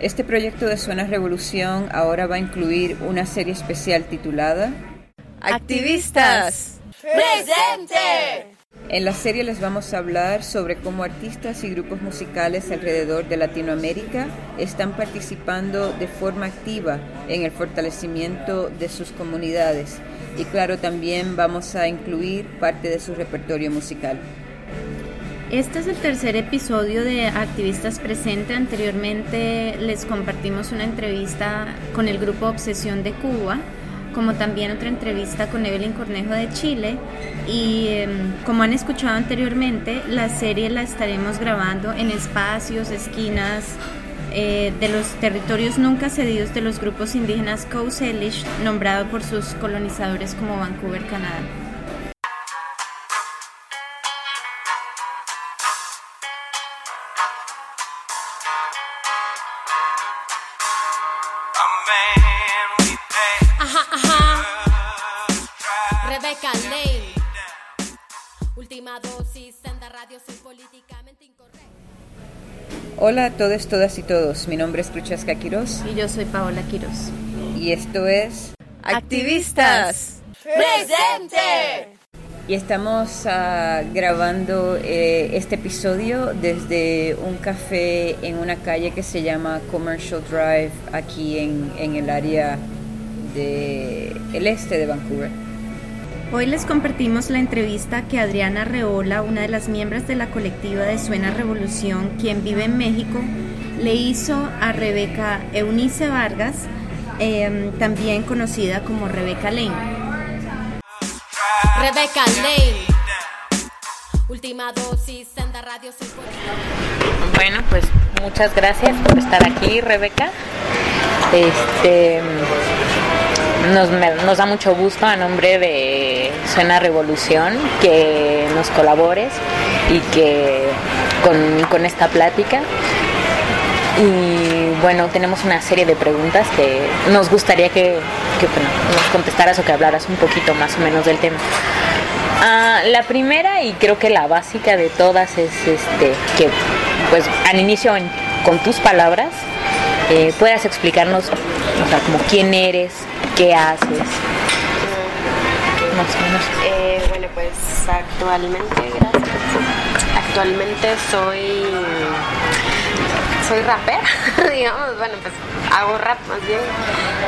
Este proyecto de Suena Revolución ahora va a incluir una serie especial titulada Activistas. ¡Presente! En la serie les vamos a hablar sobre cómo artistas y grupos musicales alrededor de Latinoamérica están participando de forma activa en el fortalecimiento de sus comunidades y claro también vamos a incluir parte de su repertorio musical. Este es el tercer episodio de Activistas Presente. Anteriormente les compartimos una entrevista con el grupo Obsesión de Cuba como también otra entrevista con Evelyn Cornejo de Chile. Y em, como han escuchado anteriormente, la serie la estaremos grabando en espacios, esquinas eh, de los territorios nunca cedidos de los grupos indígenas Coast Salish, nombrado por sus colonizadores como Vancouver, Canadá. Hola a todos, todas y todos. Mi nombre es Cruchasca Quiroz. Y yo soy Paola Quiroz. Y esto es Activistas. ¡Presente! Y estamos uh, grabando eh, este episodio desde un café en una calle que se llama Commercial Drive aquí en, en el área del este de Vancouver. Hoy les compartimos la entrevista que Adriana Reola, una de las miembros de la colectiva de Suena Revolución, quien vive en México, le hizo a Rebeca Eunice Vargas, eh, también conocida como Rebeca Lane. Rebeca Lane. Última dosis, Senda Radio Bueno, pues muchas gracias por estar aquí, Rebeca. Este nos, nos da mucho gusto a nombre de Suena Revolución que nos colabores y que con, con esta plática. Y bueno, tenemos una serie de preguntas que nos gustaría que, que bueno, nos contestaras o que hablaras un poquito más o menos del tema. Ah, la primera y creo que la básica de todas es este que pues al inicio en, con tus palabras eh, puedas explicarnos o sea, como quién eres, qué haces. Eh, bueno, pues actualmente, gracias. Actualmente soy soy rapera, digamos, bueno, pues hago rap más bien.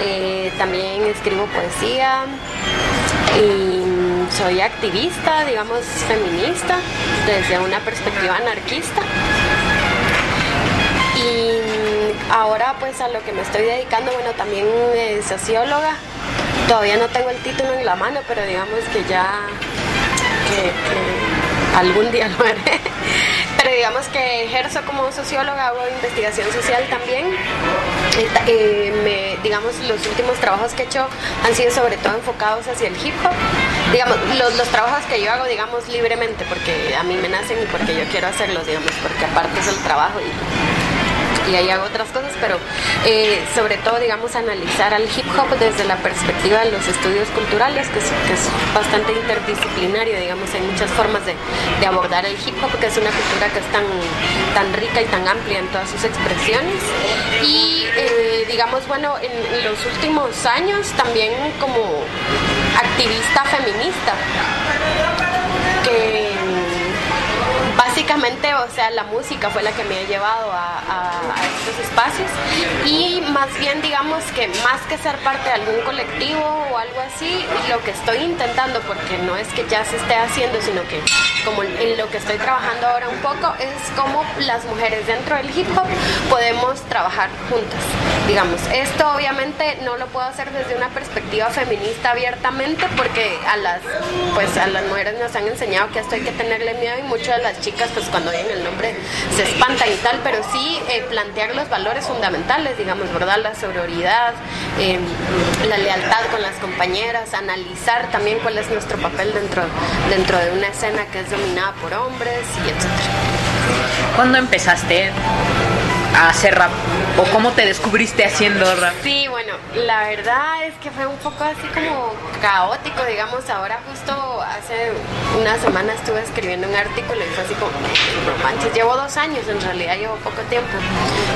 Eh, también escribo poesía y soy activista, digamos, feminista, desde una perspectiva anarquista. Ahora pues a lo que me estoy dedicando, bueno, también eh, socióloga. Todavía no tengo el título en la mano, pero digamos que ya que, algún día lo haré. Pero digamos que ejerzo como socióloga, hago investigación social también. Eh, digamos, los últimos trabajos que he hecho han sido sobre todo enfocados hacia el hip hop. Digamos, los, los trabajos que yo hago, digamos, libremente, porque a mí me nacen y porque yo quiero hacerlos, digamos, porque aparte es el trabajo y y ahí hago otras cosas, pero eh, sobre todo, digamos, analizar al hip hop desde la perspectiva de los estudios culturales, que es, bastante interdisciplinario, digamos, hay muchas formas de, de, abordar el hip hop, que es una cultura que es tan, tan rica y tan amplia en todas sus expresiones. Y, eh, digamos, bueno, en, en los últimos años también como activista feminista, que básicamente, o sea, la música fue la que me ha llevado a, estos espacios. Y más bien digamos que más que ser parte de algún colectivo o algo así, lo que estoy intentando, porque no es que ya se esté haciendo, sino que como en lo que estoy trabajando ahora un poco, es cómo las mujeres dentro del hip hop podemos trabajar juntas. Digamos, esto obviamente no lo puedo hacer desde una perspectiva feminista abiertamente porque a las, pues a las mujeres nos han enseñado que esto hay que tenerle miedo y muchas de las chicas pues cuando oyen el nombre se espantan y tal, pero sí eh, plantear los valores fundamentales, digamos, ¿verdad? La sororidad, eh, la lealtad con las compañeras, analizar también cuál es nuestro papel dentro, dentro de una escena que es dominada por hombres y etcétera. ¿Cuándo empezaste a hacer rap? ¿O cómo te descubriste haciendo rap? Sí, bueno, la verdad es que fue un poco así como caótico, digamos. Ahora justo hace una semana estuve escribiendo un artículo y fue así como, no manches, llevo dos años, en realidad llevo poco tiempo,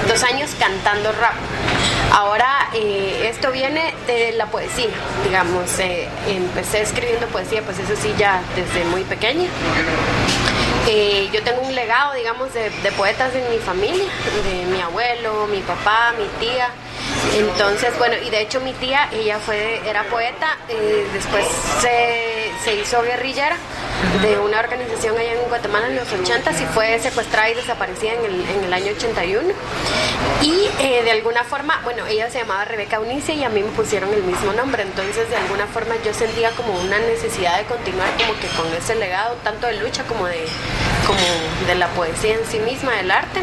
dos años cantando rap. Ahora eh, esto viene de la poesía, digamos, eh, empecé escribiendo poesía, pues eso sí, ya desde muy pequeña. Eh, yo tengo un legado, digamos, de, de poetas en mi familia, de mi abuelo, mi papá, mi tía. Entonces, bueno, y de hecho mi tía, ella fue, era poeta, eh, después se, se hizo guerrillera de una organización allá en Guatemala en los 80 y fue secuestrada y desaparecida en el, en el año 81. Y eh, de alguna forma, bueno, ella se llamaba Rebeca Unice y a mí me pusieron el mismo nombre, entonces de alguna forma yo sentía como una necesidad de continuar como que con ese legado, tanto de lucha como de, como de la poesía en sí misma, del arte.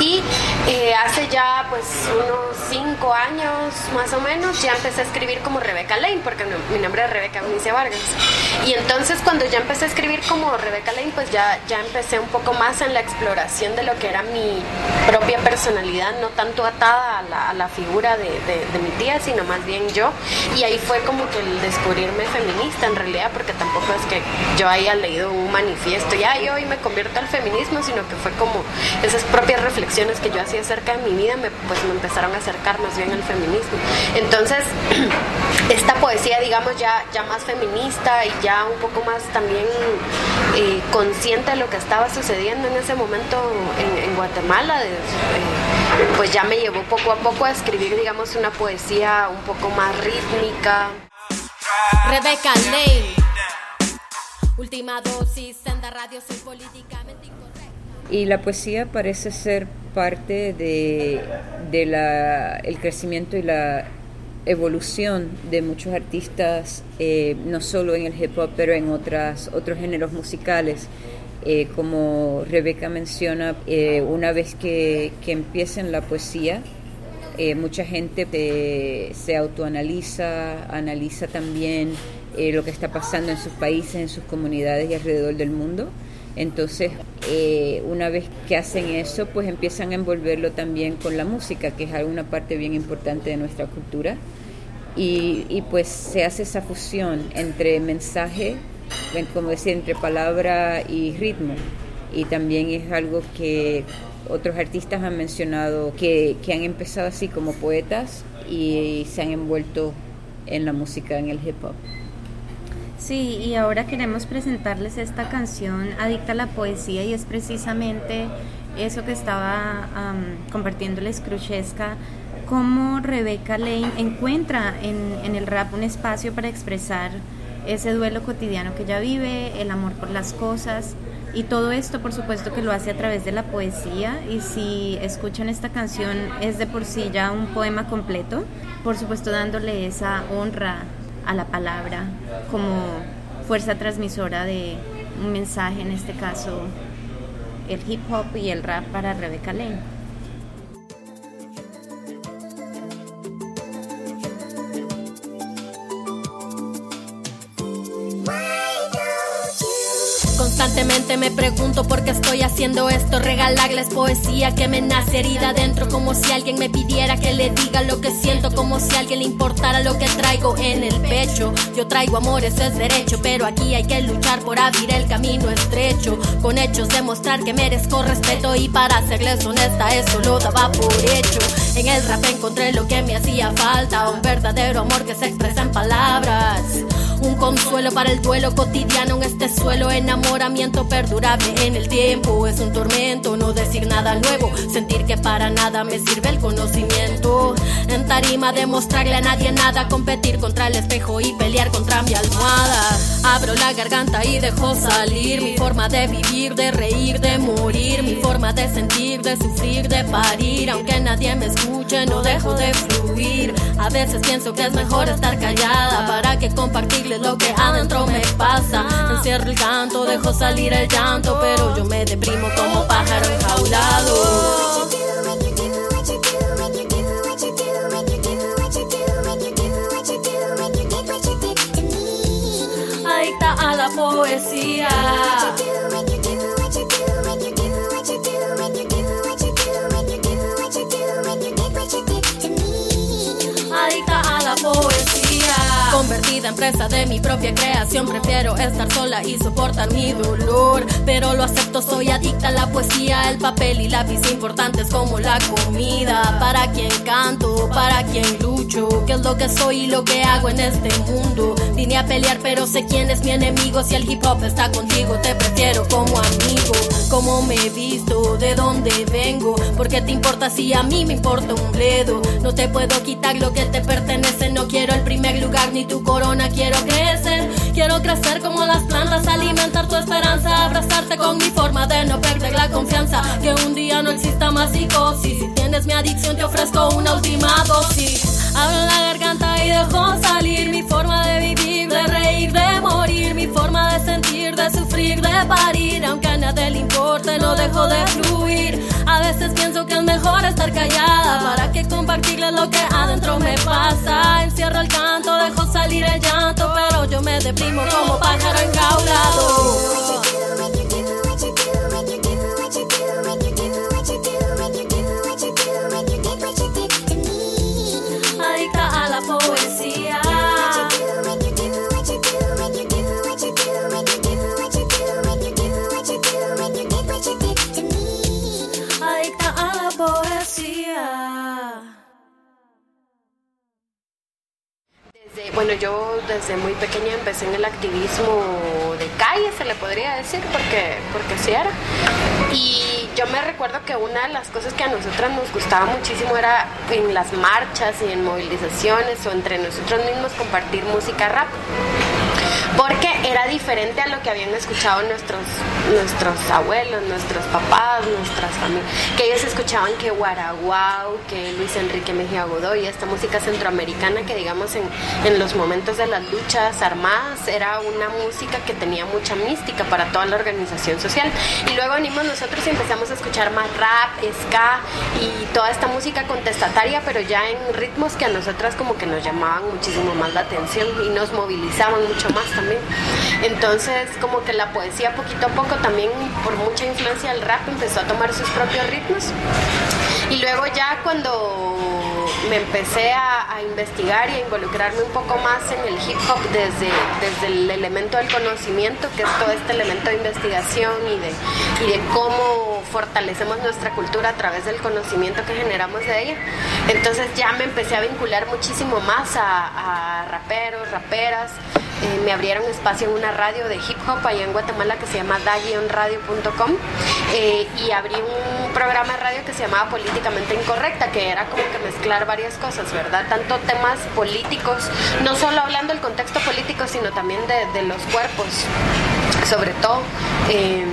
Y eh, hace ya pues unos cinco años más o menos ya empecé a escribir como Rebeca Lane, porque mi nombre es Rebeca Eunice Vargas. Y entonces cuando ya empecé a escribir como Rebeca Lane, pues ya, ya empecé un poco más en la exploración de lo que era mi propia personalidad, no tanto atada a la, a la figura de, de- de mi tía, sino más bien yo. Y ahí fue como que el descubrirme feminista en realidad, porque tampoco es que yo haya leído un manifiesto y hoy me convierto al feminismo, sino que fue como esas propias reflexiones que yo hacía acerca de mi vida, me, pues me empezaron a acercar más bien al feminismo. Entonces, esta poesía, digamos, ya, ya más feminista y ya un poco más también eh, consciente de lo que estaba sucediendo en ese momento en, en Guatemala, de- eh, pues ya me llevó poco a poco a escribir, digamos, una poesía un poco más rítmica. Rebeca Lane. Última dosis, senda radio, soy políticamente incorrecta. Y la poesía parece ser parte de, de la, el crecimiento y la evolución de muchos artistas, eh, no solo en el hip hop, pero en otras, otros géneros musicales. Eh, como Rebeca menciona, eh, una vez que, que empieza en la poesía, eh, mucha gente se autoanaliza, analiza también lo que está pasando en sus países, en sus comunidades y alrededor del mundo. Entonces, eh, una vez que hacen eso, pues empiezan a envolverlo también con la música, que es una parte bien importante de nuestra cultura. Y, y pues se hace esa fusión entre mensaje, como decía, entre palabra y ritmo. Y también es algo que otros artistas han mencionado que, que han empezado así como poetas y se han envuelto en la música, en el hip hop. Sí, y ahora queremos presentarles esta canción Adicta a la Poesía y es precisamente eso que estaba am, compartiéndoles Cruchesca, cómo Rebeca Lane encuentra en, en el rap un espacio para expresar ese duelo cotidiano que ella vive, el amor por las cosas y todo esto por supuesto que lo hace a través de la poesía y si escuchan esta canción es de por sí ya un poema completo, por supuesto dándole esa honra a la palabra como fuerza transmisora de un mensaje, en este caso el hip hop y el rap para Rebeca Lane. Constantemente me pregunto por qué estoy haciendo esto. Regalarles poesía que me nace herida adentro Como si alguien me pidiera que le diga lo que siento Como si alguien le importara lo que traigo en el pecho. Yo traigo amor, eso es derecho Pero aquí hay que luchar por abrir el camino estrecho Con hechos demostrar que merezco respeto Y para serles honesta eso lo daba por hecho. En el rap encontré lo que me hacía falta Un verdadero amor que se expresa en palabras un consuelo para el duelo cotidiano en este suelo, enamoramiento perdurable en el tiempo. Es un tormento no decir nada nuevo, sentir que para nada me sirve el conocimiento. En tarima demostrarle a nadie nada, competir contra el espejo y pelear contra mi almohada. Abro la garganta y dejo salir mi forma de vivir, de reír, de morir, mi forma de sentir, de sufrir, de parir. Aunque nadie me escuche, no dejo de fluir. A veces pienso que es mejor estar callada para que decirle lo que adentro me pasa. Encierro el canto, dejo salir el llanto, pero yo me deprimo como pájaro enjaulado. Adicta a la poesía. Adicta a la poesía en presa de mi propia creación, prefiero estar sola y soportar mi dolor. Pero lo acepto, soy adicta a la poesía, el papel y lápiz importantes como la comida. Para quien canto, para quien lucho, qué es lo que soy y lo que hago en este mundo. Vine a pelear, pero sé quién es mi enemigo. Si el hip hop está contigo, te prefiero como amigo. Cómo me he visto, de dónde vengo, porque te importa si a mí me importa un bledo. No te puedo quitar lo que te pertenece, no quiero el primer lugar ni tu corona, quiero crecer. Quiero crecer como las plantas, alimentar tu esperanza, abrazarte con mi forma de no perder la confianza. Que un día no exista más psicosis. Si tienes mi adicción, te ofrezco una última dosis. Abro la garganta y dejo salir mi forma de vivir, de reír, de morir, mi forma de sentir, de sufrir, de parir. Aunque a nadie le importe, no dejo de fluir. A veces pienso que es mejor estar callada para que compartirle lo que adentro me pasa. Encierro el canto, dejo salir el llanto, pero yo me deprimo como pájaro enjaulado. Bueno, yo desde muy pequeña empecé en el activismo de calle, se le podría decir, porque, porque así era. Y yo me recuerdo que una de las cosas que a nosotras nos gustaba muchísimo era en las marchas y en movilizaciones o entre nosotros mismos compartir música rap. Porque era diferente a lo que habían escuchado nuestros, nuestros abuelos, nuestros papás, nuestras familias. Que ellos escuchaban que Guaraguao, que Luis Enrique Mejía Godoy, esta música centroamericana que digamos en, en los momentos de las luchas armadas era una música que tenía mucha mística para toda la organización social. Y luego venimos nosotros y empezamos a escuchar más rap, ska y toda esta música contestataria, pero ya en ritmos que a nosotras como que nos llamaban muchísimo más la atención y nos movilizaban mucho más también. Entonces como que la poesía poquito a poco también por mucha influencia del rap empezó a tomar sus propios ritmos. Y luego ya cuando me empecé a, investigar y a involucrarme un poco más en el hip hop desde, desde el elemento del conocimiento, que es todo este elemento de investigación y de, y de cómo fortalecemos nuestra cultura a través del conocimiento que generamos de ella. Entonces ya me empecé a vincular muchísimo más a raperos, raperas. Eh, me abrieron espacio en una radio de hip hop allá en Guatemala que se llama da-radio.com eh, y abrí un programa de radio que se llamaba Políticamente Incorrecta, que era como que mezclar varias cosas, ¿verdad? Tanto temas políticos, no solo hablando del contexto político, sino también de, los cuerpos, sobre todo. Eh,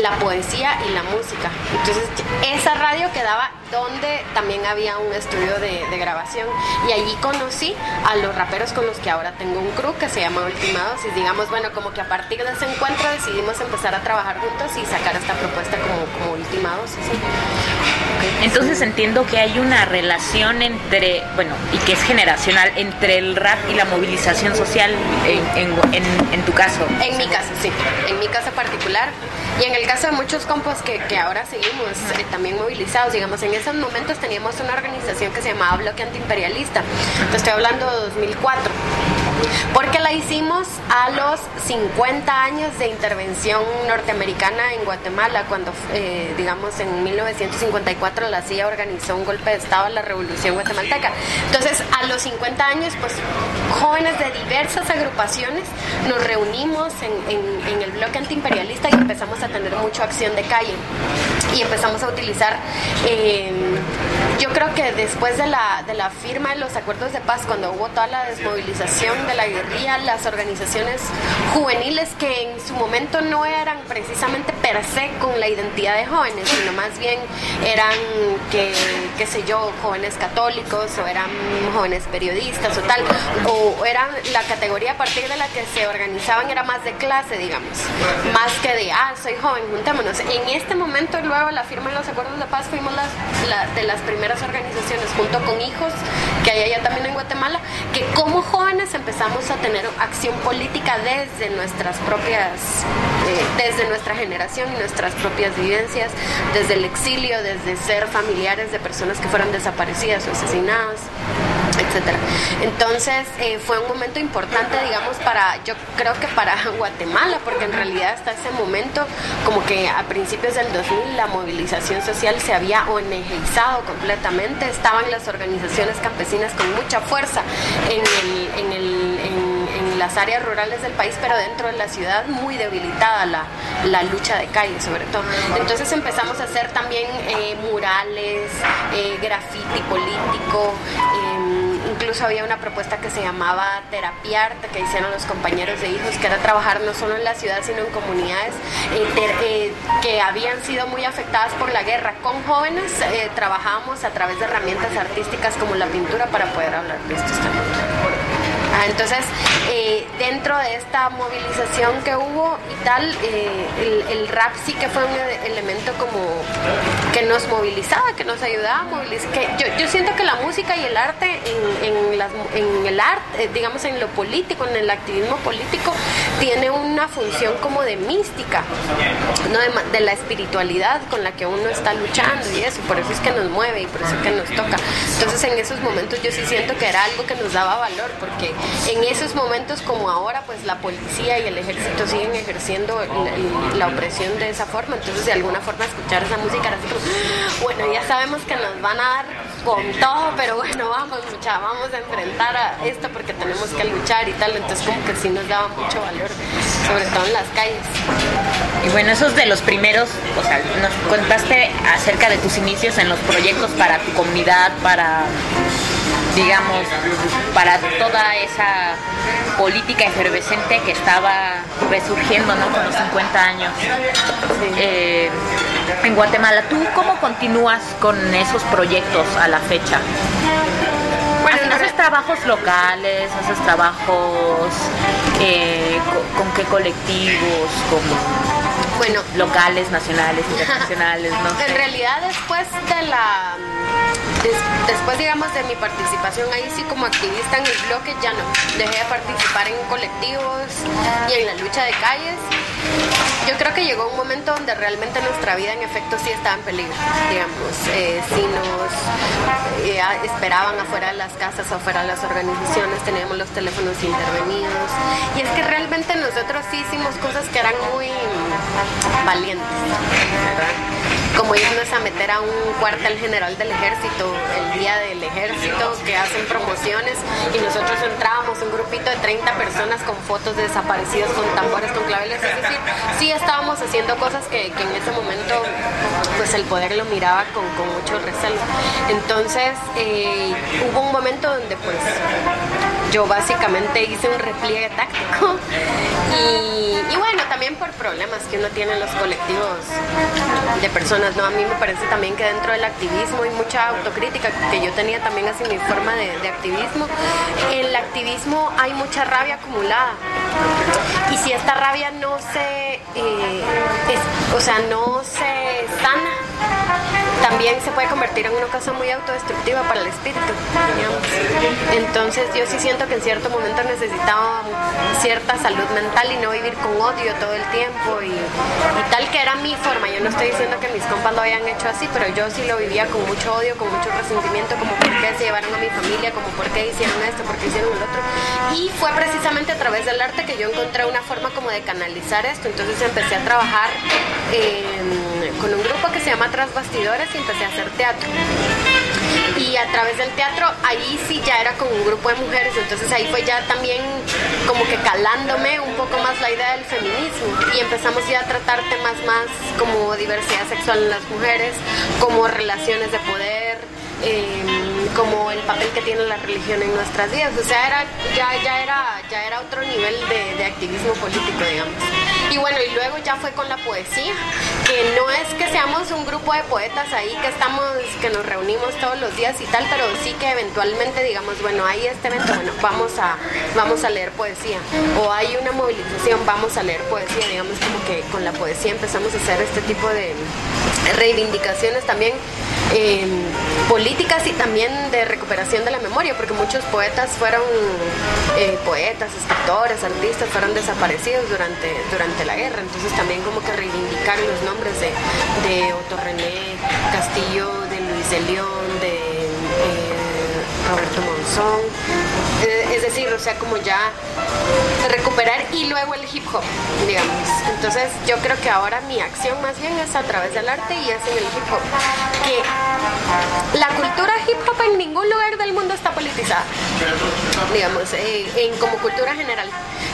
la poesía y la música. Entonces, esa radio quedaba donde también había un estudio de, de, grabación. Y allí conocí a los raperos con los que ahora tengo un crew que se llama Ultimados. Y digamos, bueno, como que a partir de ese encuentro decidimos empezar a trabajar juntos y sacar esta propuesta como, como Ultimados. Así. Entonces entiendo que hay una relación entre, bueno, y que es generacional, entre el rap y la movilización social en, en, en, en tu caso. En mi caso, sí. En mi caso particular. Y en el caso de muchos compos que, que ahora seguimos eh, también movilizados, digamos, en esos momentos teníamos una organización que se llamaba Bloque Antiimperialista. Te estoy hablando de 2004. Porque la hicimos a los 50 años de intervención norteamericana en Guatemala, cuando, eh, digamos, en 1954 la CIA organizó un golpe de Estado a la Revolución Guatemalteca. Entonces, a los 50 años, pues, jóvenes de diversas agrupaciones nos reunimos en, el bloque antiimperialista y empezamos a tener mucha acción de calle. Y empezamos a utilizar, eh, yo creo que después de la, de la firma de los acuerdos de paz, cuando hubo toda la desmovilización de la guerrilla, las organizaciones juveniles que en su momento no eran precisamente per se con la identidad de jóvenes, sino más bien eran, que, qué sé yo, jóvenes católicos o eran jóvenes periodistas o tal, o eran la categoría a partir de la que se organizaban era más de clase, digamos, más que de, ah, soy joven, juntémonos. En este momento, luego la firma de los acuerdos de paz, fuimos las, la, de las primeras organizaciones, junto con hijos, que hay allá también en Guatemala, que como jóvenes empezamos a tener acción política desde nuestras propias, eh, desde nuestra generación y nuestras propias vivencias, desde el exilio, desde ser familiares de personas que fueron desaparecidas o asesinadas etcétera. Entonces eh, fue un momento importante, digamos, para, yo creo que para Guatemala, porque en realidad hasta ese momento, como que a principios del 2000, la movilización social se había ONGizado completamente, estaban las organizaciones campesinas con mucha fuerza en, el, en, el, en, las áreas rurales del país, pero dentro de la ciudad muy debilitada la, la lucha de calle, sobre todo. Entonces empezamos a hacer también eh, murales, eh, graffiti político. Eh, incluso había una propuesta que se llamaba Terapiarte, que hicieron los compañeros de hijos, que era trabajar no solo en la ciudad, sino en comunidades eh, que habían sido muy afectadas por la guerra. Con jóvenes trabajábamos a través de herramientas artísticas como la pintura para poder hablar de estos temas. Ah, entonces, eh, dentro de esta movilización que hubo y tal, eh, el, rap sí que fue un elemento como que nos movilizaba, que nos ayudaba a movilizar. Yo, yo siento que la música y el arte, en, en, el arte, eh, digamos en lo político, en el activismo político, tiene una función como de mística, ¿no? de, de la espiritualidad con la que uno está luchando y eso, por eso es que nos mueve y por eso es que nos toca. Entonces, en esos momentos yo sí siento que era algo que nos daba valor, porque en esos momentos como ahora, pues la policía y el ejército siguen ejerciendo la, opresión de esa forma, entonces de alguna forma escuchar esa música era así como, bueno, ya sabemos que nos van a dar con todo, pero bueno, vamos, mucha, vamos a enfrentar a esto porque tenemos que luchar y tal, entonces como que sí nos daba mucho valor, sobre todo en las calles. Y bueno, esos de los primeros, o sea, nos contaste acerca de tus inicios en los proyectos para tu comunidad, para digamos, para toda esa política efervescente que estaba resurgiendo ¿no? con los 50 años eh, en Guatemala. ¿Tú cómo continúas con esos proyectos a la fecha? Bueno, ¿Haces trabajos locales? ¿Haces trabajos eh, con, qué colectivos? Como bueno, locales, nacionales, internacionales, ¿no? En realidad después de la después, digamos, de mi participación ahí sí como activista en el bloque, ya no. Dejé de participar en colectivos y en la lucha de calles. Yo creo que llegó un momento donde realmente nuestra vida en efecto sí estaba en peligro, digamos. Eh, si nos eh, esperaban afuera de las casas, afuera de las organizaciones, teníamos los teléfonos intervenidos. Y es que realmente nosotros sí hicimos cosas que eran muy valientes, como irnos a meter a un cuartel general del ejército, el día del ejército, que hacen promociones y nosotros entrábamos un grupito de 30 personas con fotos de desaparecidos, con tambores, con claveles, es decir, sí estábamos haciendo cosas que, en ese momento pues el poder lo miraba con, mucho recelo. Entonces eh, hubo un momento donde pues yo básicamente hice un repliegue táctico y, bueno, también por problemas que uno tiene en los colectivos de personas, ¿no? A mí me parece también que dentro del activismo hay mucha autocrítica que yo tenía también así mi forma de, activismo. En el activismo hay mucha rabia acumulada y si esta rabia no se, eh, o sea, no se sana, también se puede convertir en una cosa muy autodestructiva para el espíritu. Entonces yo sí siento que en cierto momento necesitaba cierta salud mental y no vivir con odio todo el tiempo y, tal que era mi forma. Yo no estoy diciendo que mis compas lo hayan hecho así, pero yo sí lo vivía con mucho odio, con mucho resentimiento, como por qué se llevaron a mi familia, como por qué hicieron esto, por qué hicieron el otro. Y fue precisamente a través del arte que yo encontré una forma como de canalizar esto. Entonces empecé a trabajar con un grupo que se llama Tras Bastidores y empecé a hacer teatro. Y a través del teatro ahí sí ya era con un grupo de mujeres, entonces ahí fue ya también como que calándome un poco más la idea del feminismo. Y empezamos ya a tratar temas más como diversidad sexual en las mujeres, como relaciones de poder, em, como el papel que tiene la religión en nuestras vidas, o sea, era, ya, ya, era, ya era otro nivel de, de activismo político, digamos. Y bueno, y luego ya fue con la poesía, que no es que seamos un grupo de poetas ahí que estamos, que nos reunimos todos los días y tal, pero sí que eventualmente digamos, bueno, hay este evento, bueno, vamos a, vamos a leer poesía. O hay una movilización, vamos a leer poesía, digamos como que con la poesía empezamos a hacer este tipo de reivindicaciones también eh, políticas y también de recuperación de la memoria, porque muchos poetas fueron eh, poetas, escritores, artistas, fueron desaparecidos durante, durante durante la guerra. Entonces también como que reivindicar los nombres de, de Otto René Castillo, de Luis de León, de eh, Roberto Monzón o sea, como ya recuperar y luego el hip hop, digamos. Entonces yo creo que ahora mi acción más bien es a través del arte y es en el hip hop. Que la cultura hip hop en ningún lugar del mundo está politizada, digamos, eh, en como cultura general.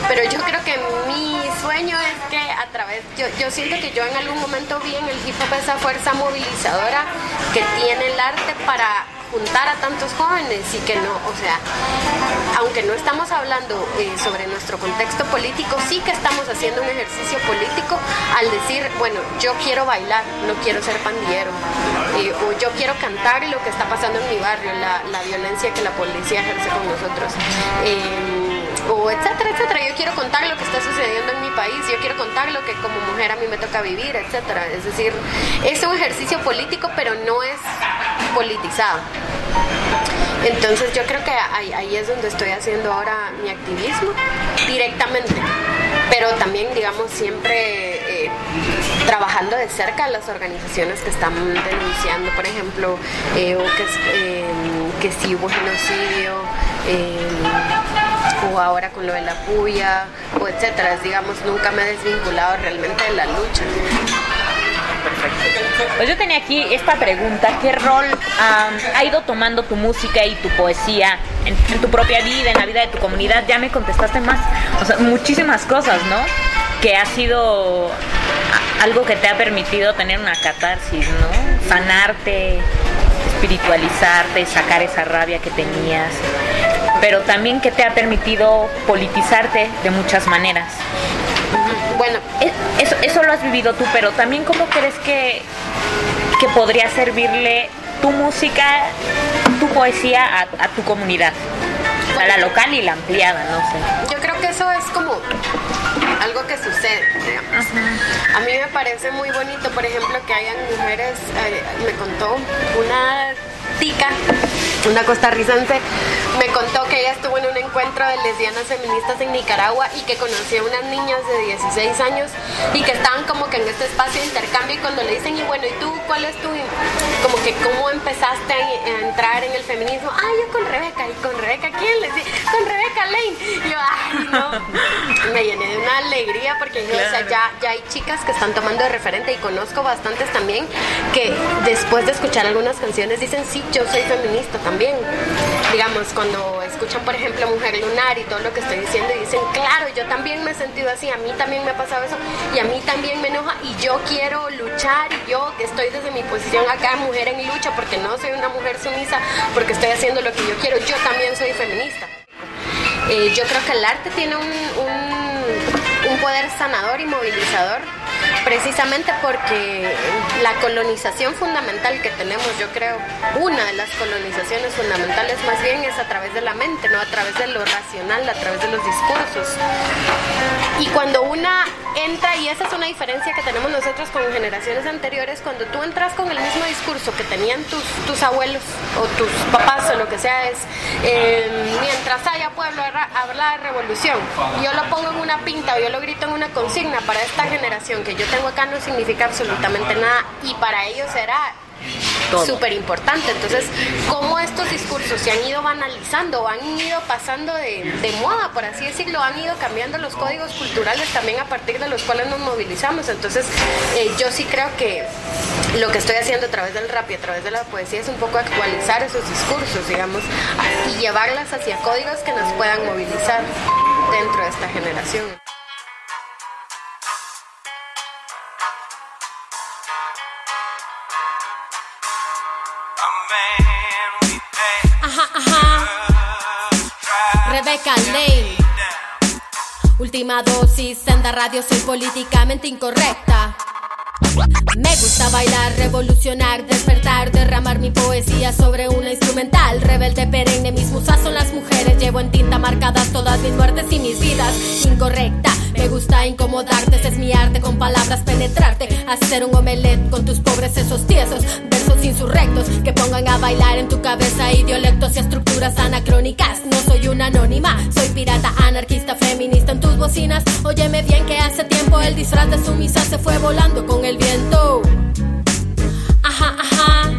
Pero yo creo que mi sueño es que a través, yo, yo siento que yo en algún momento vi en el hip hop esa fuerza movilizadora que tiene el arte para juntar a tantos jóvenes y que no, o sea, aunque no estamos hablando eh, sobre nuestro contexto político, sí que estamos haciendo un ejercicio político al decir, bueno, yo quiero bailar, no quiero ser pandillero, eh, o yo quiero cantar lo que está pasando en mi barrio, la, la violencia que la policía ejerce con nosotros. Eh, o etcétera, etcétera. Yo quiero contar lo que está sucediendo en mi país, yo quiero contar lo que como mujer a mí me toca vivir, etcétera. Es decir, es un ejercicio político, pero no es politizado. Entonces yo creo que ahí, es donde estoy haciendo ahora mi activismo directamente, pero también digamos siempre eh, trabajando de cerca las organizaciones que están denunciando, por ejemplo, eh, que, eh, que sí hubo genocidio o ahora con lo de la puya, o etcétera. Digamos, nunca me he desvinculado realmente de la lucha. Perfecto. Pues yo tenía aquí esta pregunta, ¿qué rol ha ido tomando tu música y tu poesía en, tu propia vida, en la vida de tu comunidad? Ya me contestaste más, o sea, muchísimas cosas, ¿no? Que ha sido algo que te ha permitido tener una catarsis, ¿no? Sanarte, espiritualizarte, sacar esa rabia que tenías pero también que te ha permitido politizarte de muchas maneras. Bueno, eso, eso lo has vivido tú, pero también cómo crees que, que podría servirle tu música, tu poesía a, tu comunidad, a la local y la ampliada, no sé. Yo creo que eso es como algo que sucede. A mí me parece muy bonito, por ejemplo, que hayan mujeres, eh, me contó una tica, una costarricense, me contó que ella estuvo en un encuentro de lesbianas feministas en Nicaragua y que conocía a unas niñas de 16 años y que estaban como que en este espacio de intercambio y cuando le dicen, y bueno, ¿y tú cuál es tu, como que cómo empezaste a, entrar en el feminismo? Ah, yo con Rebeca, ¿y con Rebeca quién? Le decía, con Rebeca Lane. Y yo, ay, no, me llené de una alegría porque yo, o sea, ya, ya hay chicas que están tomando de referente y conozco bastantes también que después de escuchar algunas canciones dicen, sí, yo soy feminista también. Digamos, cuando escuchan, por ejemplo, Mujer Lunar y todo lo que estoy diciendo y dicen, claro, yo también me he sentido así, a mí también me ha pasado eso y a mí también me enoja y yo quiero luchar y yo estoy desde mi posición acá, mujer en lucha, porque no soy una mujer sumisa, porque estoy haciendo lo que yo quiero, yo también soy feminista. Eh, yo creo que el arte tiene un, un poder sanador y movilizador precisamente porque la colonización fundamental que tenemos, yo creo, una de las colonizaciones fundamentales más bien es a través de la mente, no a través de lo racional, a través de los discursos. Y cuando una entra, y esa es una diferencia que tenemos nosotros con generaciones anteriores, cuando tú entras con el mismo discurso que tenían tus, tus abuelos o tus papás o lo que sea, es eh, mientras haya pueblo habla de revolución, yo lo pongo en una pinta o yo lo grito en una consigna para esta generación que yo tengo acá no significa absolutamente nada y para ellos será súper importante. Entonces, cómo estos discursos se han ido banalizando, han ido pasando de, moda, por así decirlo, han ido cambiando los códigos culturales también a partir de los cuales nos movilizamos. Entonces, eh, yo sí creo que lo que estoy haciendo a través del rap y a través de la poesía es un poco actualizar esos discursos, digamos, y llevarlas hacia códigos que nos puedan movilizar dentro de esta generación. Última dosis, senda radio, soy políticamente incorrecta. Me gusta bailar, revolucionar, despertar, derramar mi poesía sobre una instrumental. Rebelde perenne, mis musas son las. Llevo en tinta marcadas todas mis muertes y mis vidas. Incorrecta, me gusta incomodarte, ese es mi arte con palabras penetrarte. Hacer un omelette con tus pobres sesos tiesos, versos insurrectos que pongan a bailar en tu cabeza idiolectos y estructuras anacrónicas. No soy una anónima, soy pirata, anarquista, feminista en tus bocinas. Óyeme bien que hace tiempo el disfraz de sumisa se fue volando con el viento. Ajá, ajá.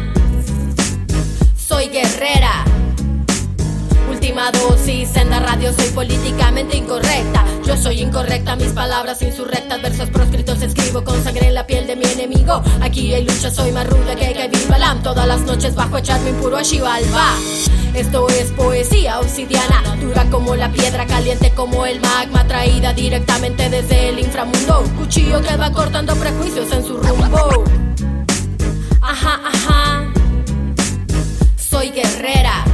Soy guerrera Última dosis, senda radio, soy políticamente incorrecta. Yo soy incorrecta, mis palabras insurrectas, versos proscritos escribo con sangre en la piel de mi enemigo. Aquí hay lucha, soy más ruda que que Balam. Todas las noches bajo echarme impuro a Shivalba. Esto es poesía obsidiana, dura como la piedra, caliente como el magma, traída directamente desde el inframundo. Cuchillo que va cortando prejuicios en su rumbo. Ajá, ajá. Soy guerrera.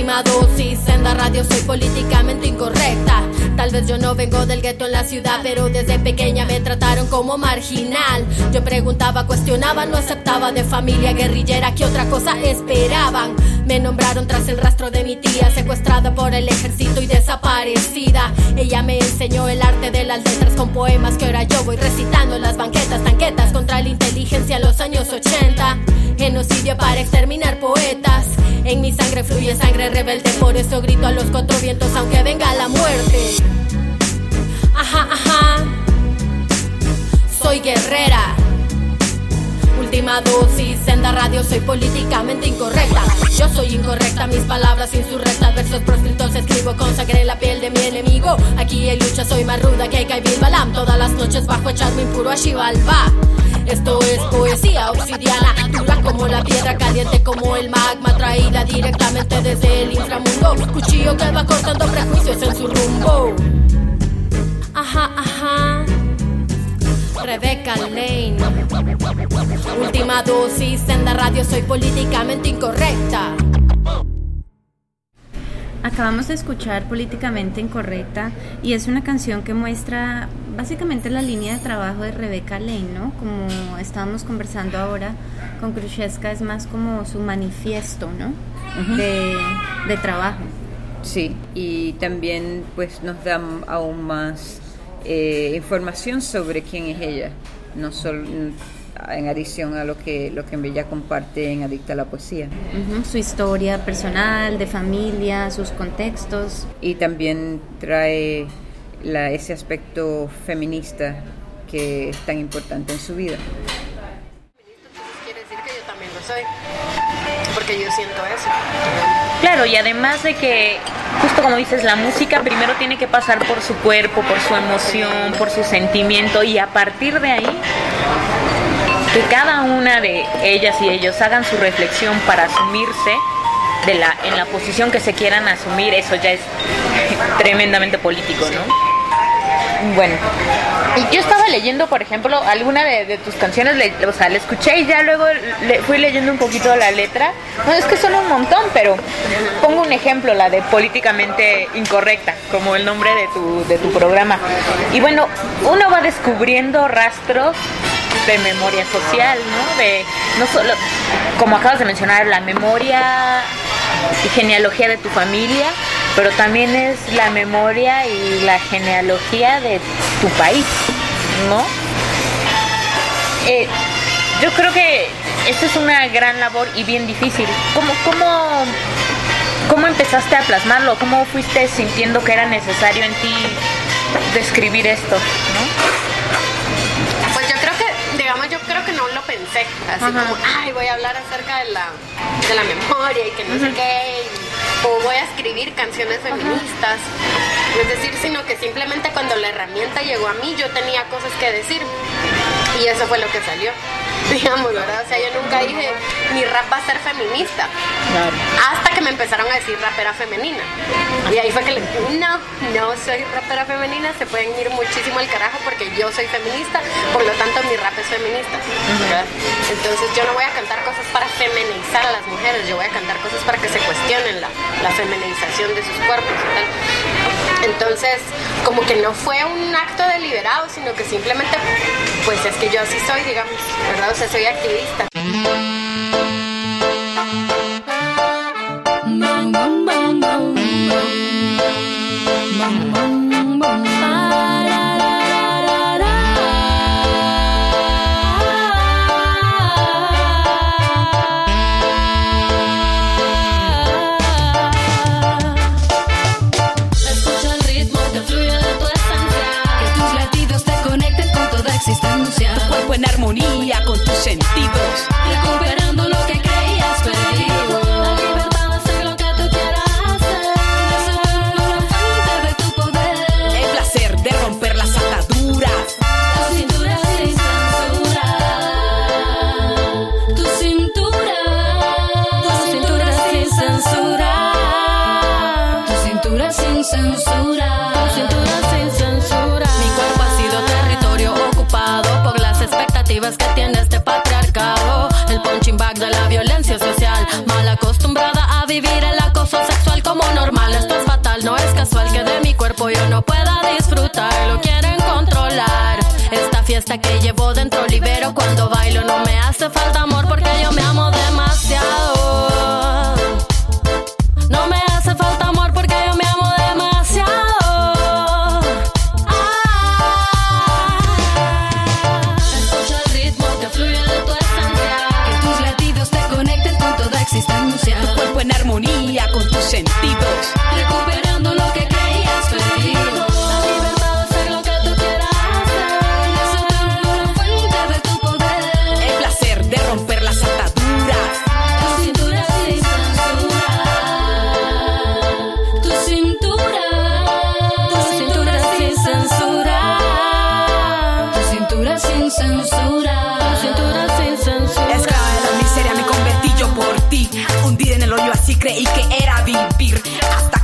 Última dosis, senda radio, soy políticamente incorrecta. Tal vez yo no vengo del gueto en la ciudad, pero desde pequeña me trataron como marginal. Yo preguntaba, cuestionaba, no aceptaba de familia guerrillera, ¿qué otra cosa esperaban? Me nombraron tras el rastro de mi tía, secuestrada por el ejército y desaparecida. Ella me enseñó el arte de las letras con poemas que ahora yo voy recitando las banquetas, tanquetas contra la inteligencia en los años 80. Genocidio para exterminar poetas. En mi sangre fluye sangre rebelde, por eso grito a los cuatro vientos aunque venga la muerte. Ajá, ajá. Soy guerrera. Última dosis, senda radio, soy políticamente incorrecta. Yo soy incorrecta, mis palabras insurrectas, versos proscritos escribo con sangre en la piel de mi enemigo. Aquí hay lucha, soy más ruda que Kaibil Balam. Todas las noches bajo echarme impuro a Shivalba. Esto es poesía obsidiana, dura como la piedra, caliente como el magma, traída directamente desde el inframundo. Cuchillo que va cortando prejuicios en su rumbo. Ajá, ajá. Rebecca Lane. Última dosis, senda radio, soy políticamente incorrecta. Acabamos de escuchar Políticamente Incorrecta y es una canción que muestra básicamente la línea de trabajo de Rebecca Lane, ¿no? Como estábamos conversando ahora con Khrushchevska, es más como su manifiesto, ¿no? de, de trabajo. Sí, y también pues nos da aún más eh, información sobre quién es ella, no solo en adición a lo que lo que ella comparte en Adicta a la Poesía. Ujú, Su historia personal, de familia, sus contextos. Y también trae la, ese aspecto feminista que es tan importante en su vida. Quiere decir que yo también lo soy. Porque yo siento eso. Claro, y además de que, justo como dices, la música primero tiene que pasar por su cuerpo, por su emoción, por su sentimiento, y a partir de ahí, que cada una de ellas y ellos hagan su reflexión para asumirse de la, en la posición que se quieran asumir, eso ya es tremendamente político, ¿no? Bueno, y yo estaba leyendo, por ejemplo, alguna de, tus canciones, o sea, la escuché y ya luego le, fui leyendo un poquito la letra. No, es que son un montón, pero pongo un ejemplo, la de Políticamente Incorrecta, como el nombre de tu, de tu programa. Y bueno, uno va descubriendo rastros de memoria social, ¿no? De no solo, como acabas de mencionar, la memoria y genealogía de tu familia, pero también es la memoria y la genealogía de tu país, ¿no? Eh, yo creo que esta es una gran labor y bien difícil. ¿Cómo, cómo, ¿Cómo empezaste a plasmarlo? ¿Cómo fuiste sintiendo que era necesario en ti describir esto? ¿no? Pues yo creo que, digamos, yo creo que no lo pensé. Así Ajá. como, ay, voy a hablar acerca de la, de la memoria y que no sé qué. O voy a escribir canciones feministas. Es decir, sino que simplemente cuando la herramienta llegó a mí, yo tenía cosas que decir. Y eso fue lo que salió. Digamos, ¿verdad? O sea, yo nunca dije, mi rap va a ser feminista. Hasta que me empezaron a decir rapera femenina. Y ahí fue que le no, no soy rapera femenina, se pueden ir muchísimo al carajo porque yo soy feminista, por lo tanto mi rap es feminista. ¿verdad? Entonces yo no voy a cantar cosas para feminizar a las mujeres, yo voy a cantar cosas para que se cuestionen la, la feminización de sus cuerpos y tal. Entonces, como que no fue un acto deliberado, sino que simplemente, pues es que yo así soy, digamos, ¿verdad? O sea, soy activista. En armonía con tus sentidos. Recuperando lo que fiesta que llevo dentro libero cuando bailo. No me hace falta amor porque yo me amo demasiado.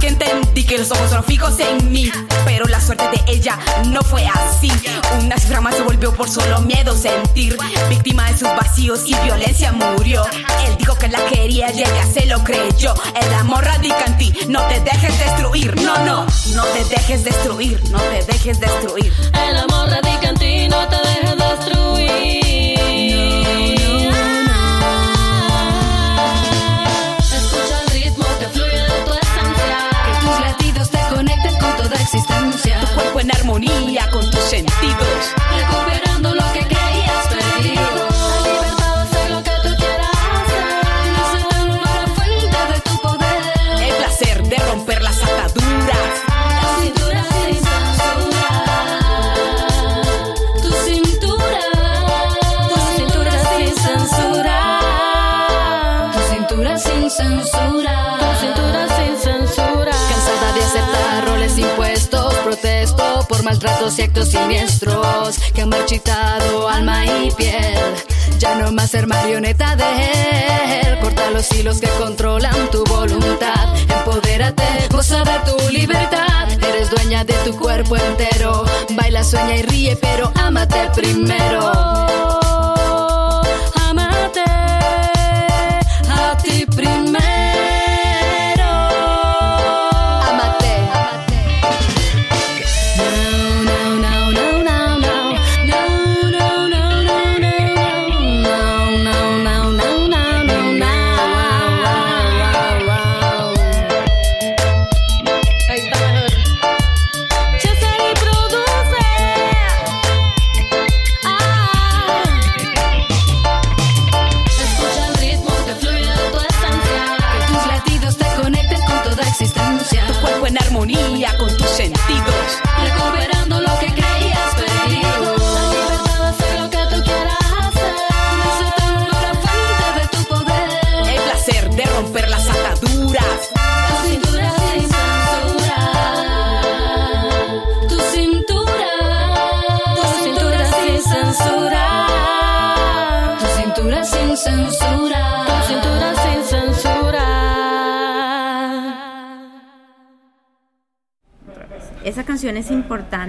Que entendí que los ojos son fijos en mí. Pero la suerte de ella no fue así. Una cifra más se volvió por solo miedo sentir. Víctima de sus vacíos y violencia murió. Él dijo que la quería y ella se lo creyó. El amor radica en ti. No te dejes destruir. No, no. No te dejes destruir. No te dejes destruir. El amor radica en ti, no te dejes armonía con tus sentidos. Recuperando lo que maltratos y actos siniestros que han marchitado alma y piel. Ya no más ser marioneta de él. Corta los hilos que controlan tu voluntad. Empodérate, goza de tu libertad. Eres dueña de tu cuerpo entero. Baila, sueña y ríe, pero ámate primero. Ámate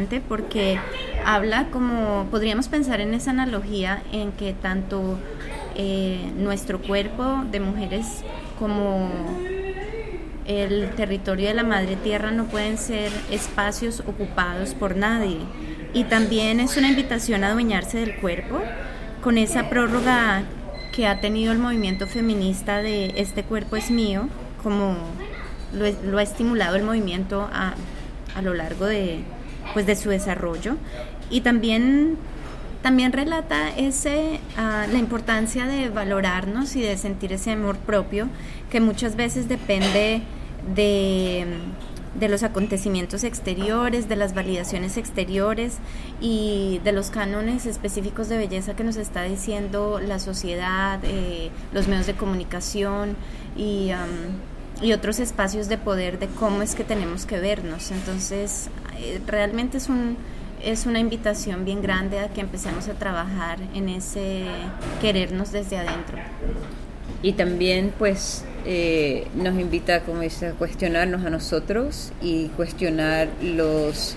importante porque habla como, podríamos pensar en esa analogía en que tanto eh, nuestro cuerpo de mujeres como el territorio de la madre tierra no pueden ser espacios ocupados por nadie. Y también es una invitación a adueñarse del cuerpo con esa prórroga que ha tenido el movimiento feminista de este cuerpo es mío, como lo, lo ha estimulado el movimiento a, a lo largo de, pues, de su desarrollo. Y también, también relata ese, ah, la importancia de valorarnos y de sentir ese amor propio que muchas veces depende de, de los acontecimientos exteriores, de las validaciones exteriores y de los cánones específicos de belleza que nos está diciendo la sociedad, eh, los medios de comunicación y, am, y otros espacios de poder de cómo es que tenemos que vernos. Entonces, realmente es un es una invitación bien grande a que empecemos a trabajar en ese querernos desde adentro. Y también, pues, eh, nos invita, como dice, a cuestionarnos a nosotros y cuestionar los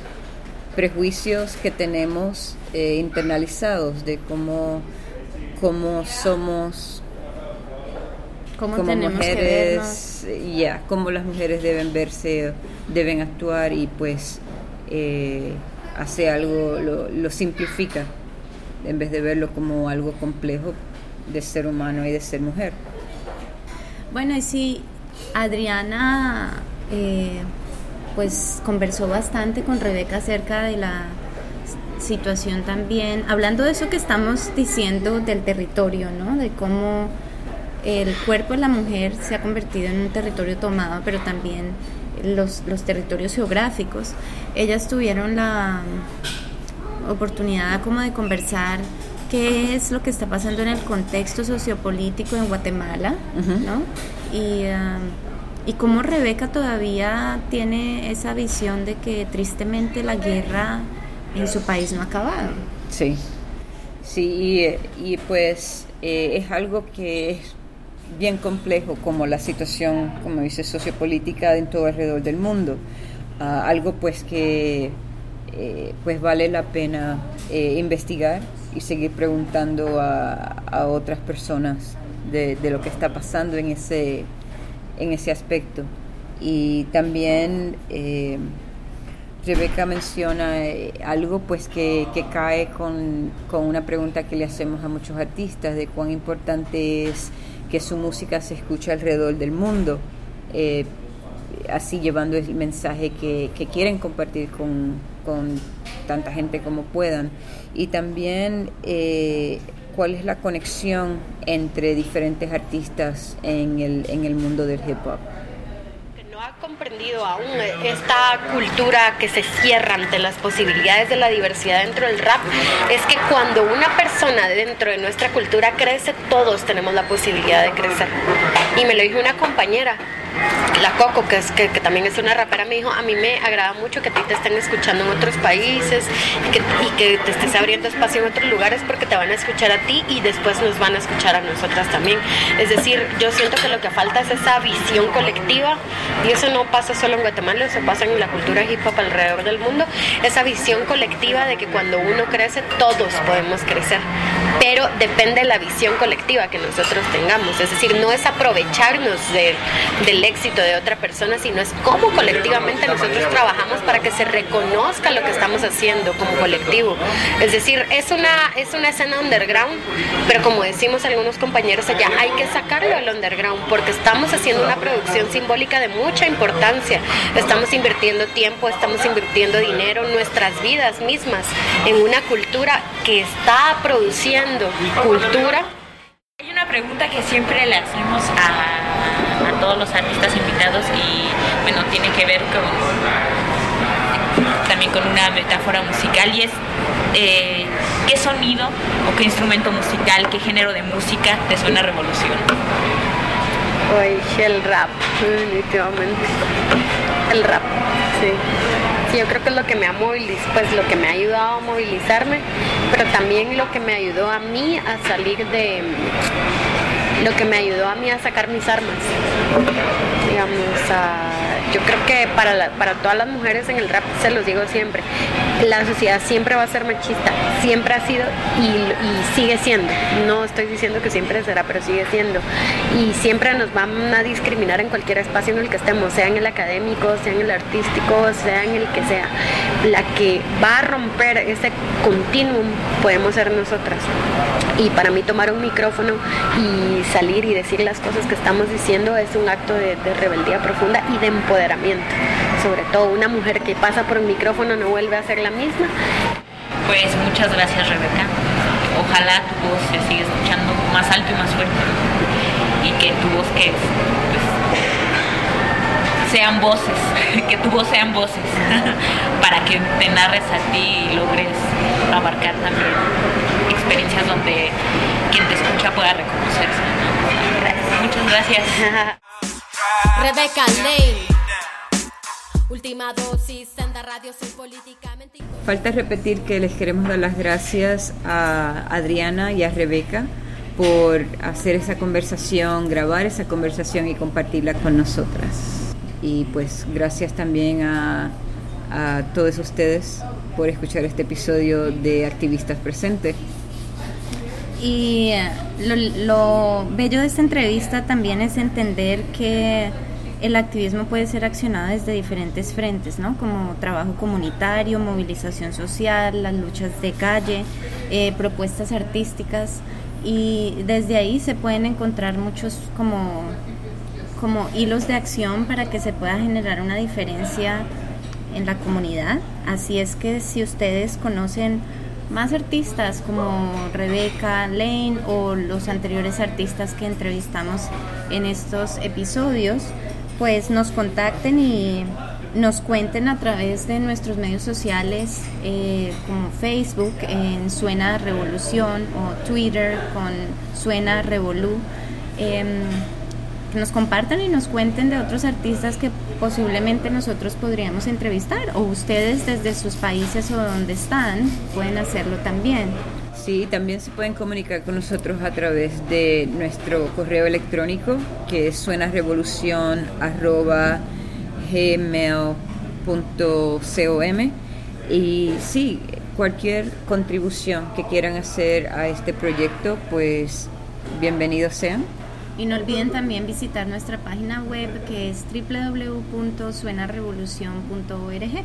prejuicios que tenemos eh, internalizados de cómo, cómo somos ¿Cómo como mujeres, ya, cómo las mujeres deben verse, deben actuar y pues eh, hace algo, lo, simplifica en vez de verlo como algo complejo de ser humano y de ser mujer. Bueno, y sí, Adriana eh, pues conversó bastante con Rebeca acerca de la situación también, hablando de eso que estamos diciendo del territorio, ¿no? De cómo el cuerpo de la mujer se ha convertido en un territorio tomado, pero también los, los territorios geográficos. Ellas tuvieron la oportunidad como de conversar qué es lo que está pasando en el contexto sociopolítico en Guatemala, ¿no? Y, um, y cómo Rebeca todavía tiene esa visión de que tristemente la guerra en su país no ha acabado. Sí, sí, y, y pues eh, es algo que es bien complejo como la situación, como dice, sociopolítica en todo alrededor del mundo. Ah, algo pues que eh, pues vale la pena eh, investigar y seguir preguntando a, a otras personas de, de, lo que está pasando en ese, en ese aspecto. Y también eh, Rebeca menciona eh, algo pues que, que cae con, con, una pregunta que le hacemos a muchos artistas de cuán importante es que su música se escuche alrededor del mundo, eh, así llevando el mensaje que, quieren compartir con, con, tanta gente como puedan. Y también eh, cuál es la conexión entre diferentes artistas en el, en el mundo del hip hop comprendido aún esta cultura que se cierra ante las posibilidades de la diversidad dentro del rap es que cuando una persona dentro de nuestra cultura crece, todos tenemos la posibilidad de crecer. Y me lo dijo una compañera, la Coco, que, es, que, que, también es una rapera, me dijo, a mí me agrada mucho que a ti te estén escuchando en otros países y que, y que te estés abriendo espacio en otros lugares porque te van a escuchar a ti y después nos van a escuchar a nosotras también. Es decir, yo siento que lo que falta es esa visión colectiva y eso no pasa solo en Guatemala, eso pasa en la cultura hip hop alrededor del mundo, esa visión colectiva de que cuando uno crece todos podemos crecer, pero depende de la visión colectiva que nosotros tengamos, es decir, no es aprovecharnos de, del éxito de otra persona, sino es cómo colectivamente nosotros trabajamos para que se reconozca lo que estamos haciendo como colectivo. Es decir, es una, es una escena underground, pero como decimos algunos compañeros allá, hay que sacarlo del underground porque estamos haciendo una producción simbólica de mucha importancia. Estamos invirtiendo tiempo, estamos invirtiendo dinero, nuestras vidas mismas en una cultura que está produciendo cultura. Hay una pregunta que siempre le hacemos a, todos los artistas invitados y bueno, tiene que ver con también con una metáfora musical y es eh, qué sonido o qué instrumento musical, qué género de música te suena revolución. Hoy el rap, definitivamente. El rap, sí. Yo creo que es lo que me ha movilizado, pues lo que me ha ayudado a movilizarme, pero también lo que me ayudó a mí a salir de lo que me ayudó a mí a sacar mis armas. Digamos, a, yo creo que para, la, para todas las mujeres en el rap, se los digo siempre, la sociedad siempre va a ser machista, siempre ha sido y, y, sigue siendo. No estoy diciendo que siempre será, pero sigue siendo. Y siempre nos van a discriminar en cualquier espacio en el que estemos, sea en el académico, sea en el artístico, sea en el que sea. La que va a romper ese continuum podemos ser nosotras. Y para mí tomar un micrófono y salir y decir las cosas que estamos diciendo es un acto de, de rebeldía profunda y de empoderamiento. Sobre todo una mujer que pasa por el micrófono no vuelve a ser la misma. Pues muchas gracias Rebeca. Ojalá tu voz se siga escuchando más alto y más fuerte y que tu voz que pues, sean voces, que tu voz sean voces para que te narres a ti y logres abarcar también experiencias donde quien te escucha pueda reconocerse. ¿no? Muchas gracias. Rebeca Lane. Última dosis, senda radio sin políticamente. Falta repetir que les queremos dar las gracias a Adriana y a Rebeca por hacer esa conversación, grabar esa conversación y compartirla con nosotras. Y pues gracias también a, a todos ustedes por escuchar este episodio de Activistas Presentes. Y eh, lo, lo bello de esta entrevista también es entender que el activismo puede ser accionado desde diferentes frentes, ¿no? Como trabajo comunitario, movilización social, las luchas de calle, eh, propuestas artísticas y desde ahí se pueden encontrar muchos como, como hilos de acción para que se pueda generar una diferencia en la comunidad. Así es que si ustedes conocen más artistas como Rebeca Lane o los anteriores artistas que entrevistamos en estos episodios, pues nos contacten y nos cuenten a través de nuestros medios sociales eh, como Facebook en Suena Revolución o Twitter con Suena Revolú. Em, que nos compartan y nos cuenten de otros artistas que posiblemente nosotros podríamos entrevistar o ustedes desde sus países o donde están pueden hacerlo también. Sí, también se pueden comunicar con nosotros a través de nuestro correo electrónico que es suenarevolucion.gmail.com y sí, cualquier contribución que quieran hacer a este proyecto, pues bienvenidos sean. Y no olviden también visitar nuestra página web que es www.suenarevolucion.org.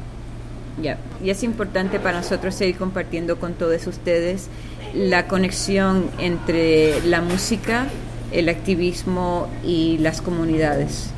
Ya, y es importante para nosotros seguir compartiendo con todos ustedes la conexión entre la música, el activismo y las comunidades.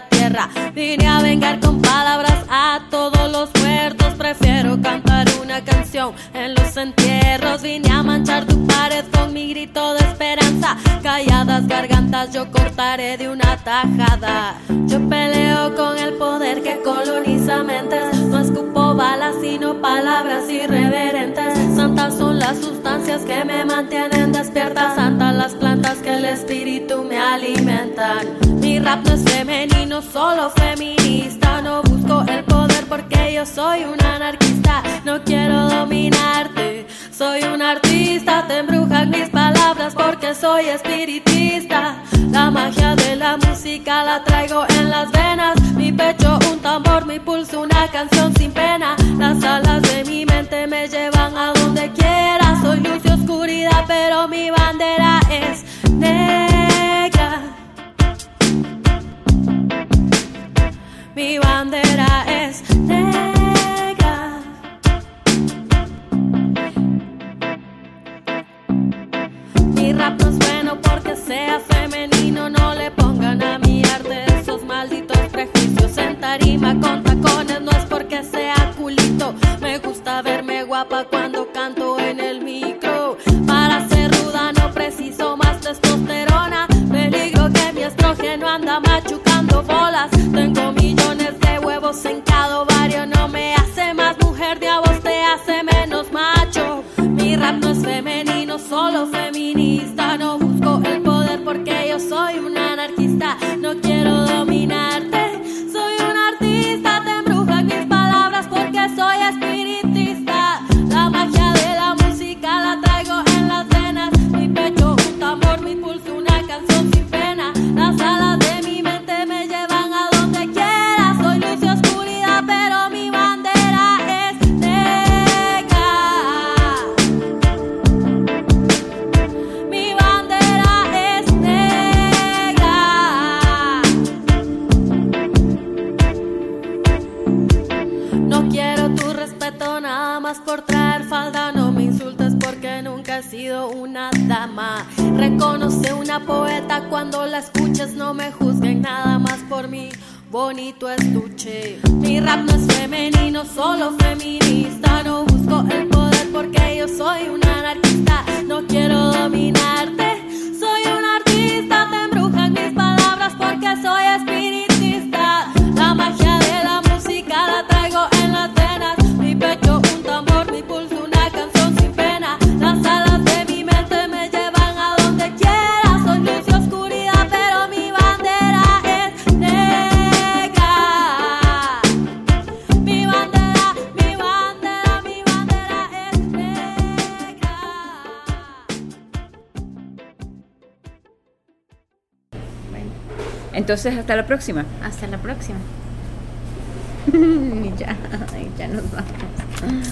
Tierra. Vine a vengar con palabras a todos canción en los entierros. Vine a manchar tu pared con mi grito de esperanza. Calladas gargantas yo cortaré de una tajada. Yo peleo con el poder que coloniza mentes. No escupo balas, sino palabras irreverentes. Santas son las sustancias que me mantienen despierta. Santas las plantas que el espíritu me alimentan. Mi rap no es femenino, solo feminista. No porque yo soy un anarquista. No quiero dominarte. Soy un artista, te embrujan mis palabras porque soy espiritista. La magia de la música la traigo en las venas. Mi pecho un tambor, mi pulso una canción sin pena. Las alas de mi mente me llevan a donde quiera. Soy luz y oscuridad, pero mi bandera es negra. Mi bandera es negra. Mi rap no es bueno porque sea femenino. No le pongan a mi arte esos malditos prejuicios. En tarima con tacones no es porque sea culito. Me gusta verme guapa cuando canto Entonces, hasta la próxima. Hasta la próxima. y ya, ya nos vamos.